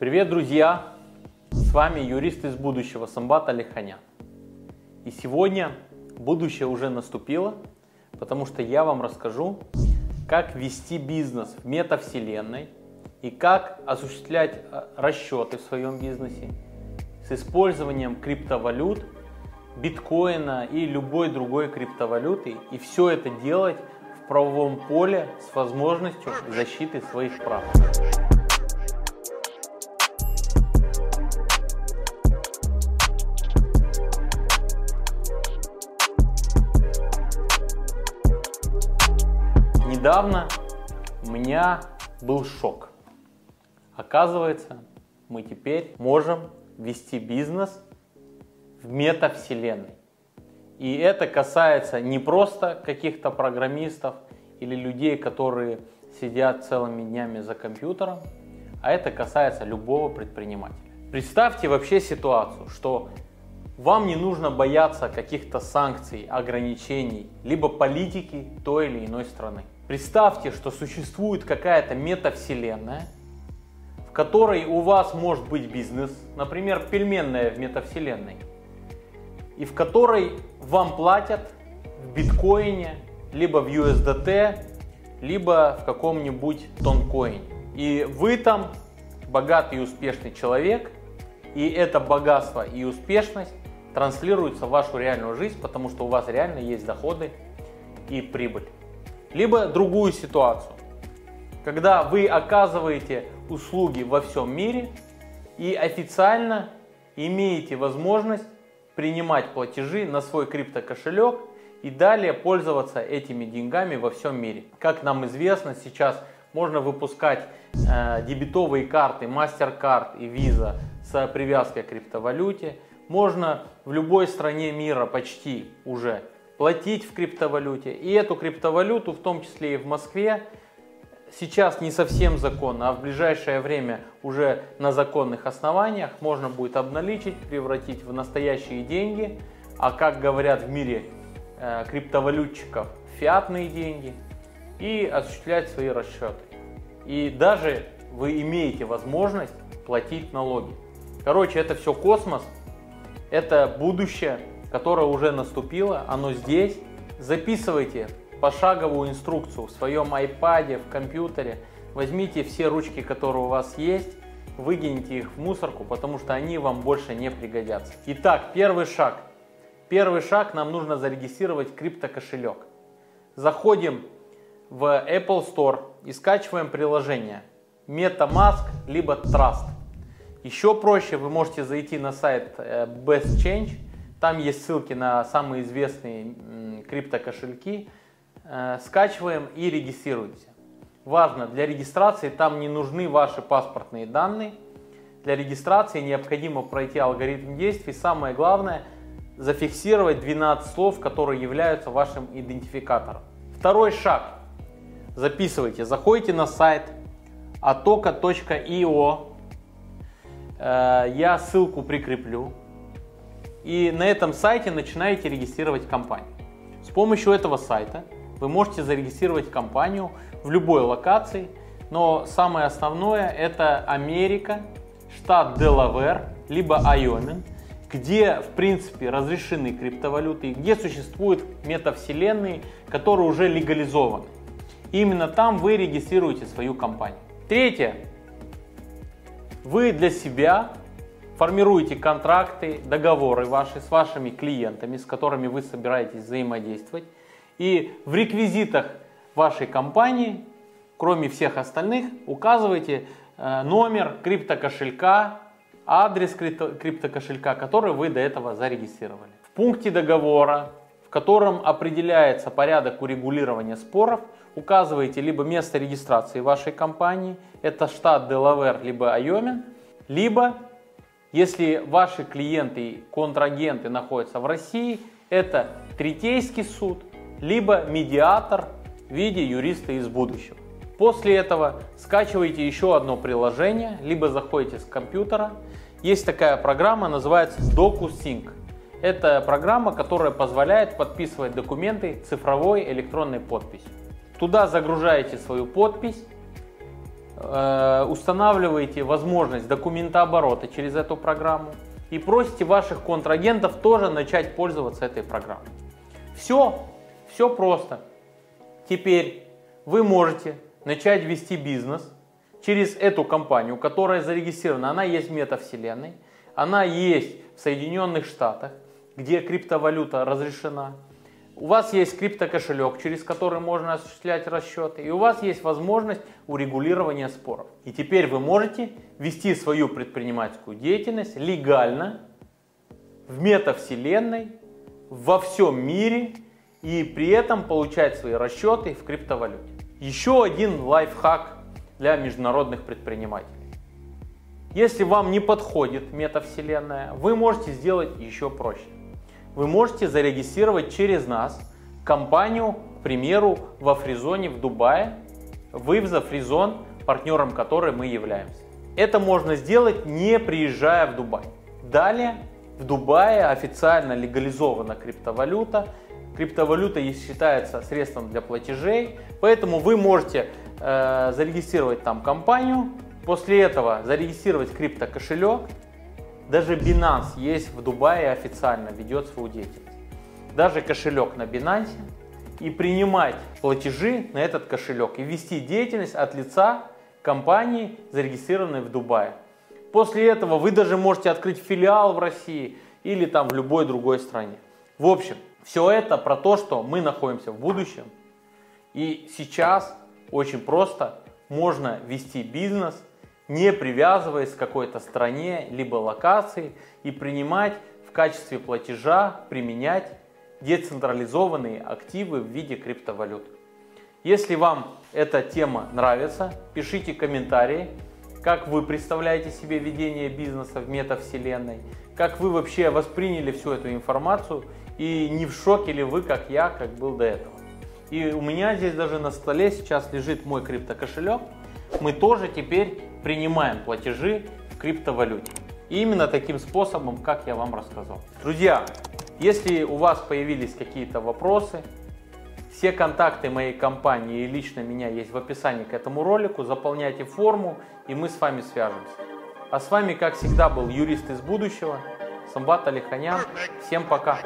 Привет, друзья! С вами юрист из будущего Самбат Алиханян. И сегодня будущее уже наступило, потому что я вам расскажу, как вести бизнес в метавселенной и как осуществлять э, расчеты в своем бизнесе с использованием криптовалют, биткоина и любой другой криптовалюты. И все это делать в правовом поле с возможностью защиты своих прав. Недавно у меня был шок. Оказывается, мы теперь можем вести бизнес в метавселенной. И это касается не просто каких-то программистов или людей, которые сидят целыми днями за компьютером, а это касается любого предпринимателя. Представьте вообще ситуацию, что вам не нужно бояться каких-то санкций, ограничений, либо политики той или иной страны. Представьте, что существует какая-то метавселенная, в которой у вас может быть бизнес, например, пельменная в метавселенной, и в которой вам платят в биткоине, либо в USDT, либо в каком-нибудь тонкоине. И вы там богатый и успешный человек, и это богатство и успешность транслируется в вашу реальную жизнь, потому что у вас реально есть доходы и прибыль. Либо другую ситуацию, когда вы оказываете услуги во всем мире и официально имеете возможность принимать платежи на свой криптокошелек и далее пользоваться этими деньгами во всем мире. Как нам известно, сейчас можно выпускать э, дебетовые карты MasterCard и Visa с привязкой к криптовалюте. Можно в любой стране мира почти уже платить в криптовалюте. И эту криптовалюту, в том числе и в Москве, сейчас не совсем законно, а в ближайшее время уже на законных основаниях можно будет обналичить, превратить в настоящие деньги, а как говорят в мире э, криптовалютчиков, фиатные деньги, и осуществлять свои расчеты. И даже вы имеете возможность платить налоги. Короче, это все космос, это будущее, которое уже наступило, оно здесь. Записывайте пошаговую инструкцию в своем iPad, в компьютере. Возьмите все ручки, которые у вас есть, выкиньте их в мусорку, потому что они вам больше не пригодятся. Итак, первый шаг. Первый шаг нам нужно зарегистрировать криптокошелек. Заходим в Apple Store и скачиваем приложение MetaMask либо Trust. Еще проще, вы можете зайти на сайт э, Best Change там есть ссылки на самые известные криптокошельки. Э, скачиваем и регистрируемся. Важно, для регистрации там не нужны ваши паспортные данные. Для регистрации необходимо пройти алгоритм действий. Самое главное, зафиксировать 12 слов, которые являются вашим идентификатором. Второй шаг. Записывайте. Заходите на сайт atoka.io. Э, я ссылку прикреплю и на этом сайте начинаете регистрировать компанию. С помощью этого сайта вы можете зарегистрировать компанию в любой локации, но самое основное это Америка, штат Делавер, либо Айомин, где в принципе разрешены криптовалюты, где существуют метавселенные, которые уже легализованы. именно там вы регистрируете свою компанию. Третье. Вы для себя формируете контракты, договоры ваши с вашими клиентами, с которыми вы собираетесь взаимодействовать. И в реквизитах вашей компании, кроме всех остальных, указываете э, номер криптокошелька, адрес криптокошелька, который вы до этого зарегистрировали. В пункте договора, в котором определяется порядок урегулирования споров, указываете либо место регистрации вашей компании, это штат Делавер, либо Айомин, либо если ваши клиенты, контрагенты находятся в России, это третейский суд, либо медиатор в виде юриста из будущего. После этого скачиваете еще одно приложение, либо заходите с компьютера. Есть такая программа, называется DocuSync. Это программа, которая позволяет подписывать документы цифровой электронной подписью. Туда загружаете свою подпись, устанавливаете возможность документооборота через эту программу и просите ваших контрагентов тоже начать пользоваться этой программой. Все, все просто. Теперь вы можете начать вести бизнес через эту компанию, которая зарегистрирована, она есть в метавселенной, она есть в Соединенных Штатах, где криптовалюта разрешена. У вас есть криптокошелек, через который можно осуществлять расчеты, и у вас есть возможность урегулирования споров. И теперь вы можете вести свою предпринимательскую деятельность легально в метавселенной, во всем мире, и при этом получать свои расчеты в криптовалюте. Еще один лайфхак для международных предпринимателей. Если вам не подходит метавселенная, вы можете сделать еще проще. Вы можете зарегистрировать через нас компанию, к примеру, во Фризоне в Дубае. Вы в Зафризон, партнером которой мы являемся. Это можно сделать не приезжая в Дубай. Далее в Дубае официально легализована криптовалюта, Криптовалюта считается средством для платежей, поэтому вы можете э, зарегистрировать там компанию, после этого зарегистрировать криптокошелек. Даже Binance есть в Дубае официально, ведет свою деятельность. Даже кошелек на Binance и принимать платежи на этот кошелек и вести деятельность от лица компании, зарегистрированной в Дубае. После этого вы даже можете открыть филиал в России или там в любой другой стране. В общем, все это про то, что мы находимся в будущем. И сейчас очень просто можно вести бизнес, не привязываясь к какой-то стране либо локации и принимать в качестве платежа, применять децентрализованные активы в виде криптовалют. Если вам эта тема нравится, пишите комментарии, как вы представляете себе ведение бизнеса в метавселенной, как вы вообще восприняли всю эту информацию и не в шоке ли вы, как я, как был до этого. И у меня здесь даже на столе сейчас лежит мой криптокошелек. Мы тоже теперь принимаем платежи в криптовалюте. И именно таким способом, как я вам рассказал. Друзья, если у вас появились какие-то вопросы, все контакты моей компании и лично меня есть в описании к этому ролику. Заполняйте форму, и мы с вами свяжемся. А с вами, как всегда, был юрист из будущего, Самбат Алиханян. Всем пока!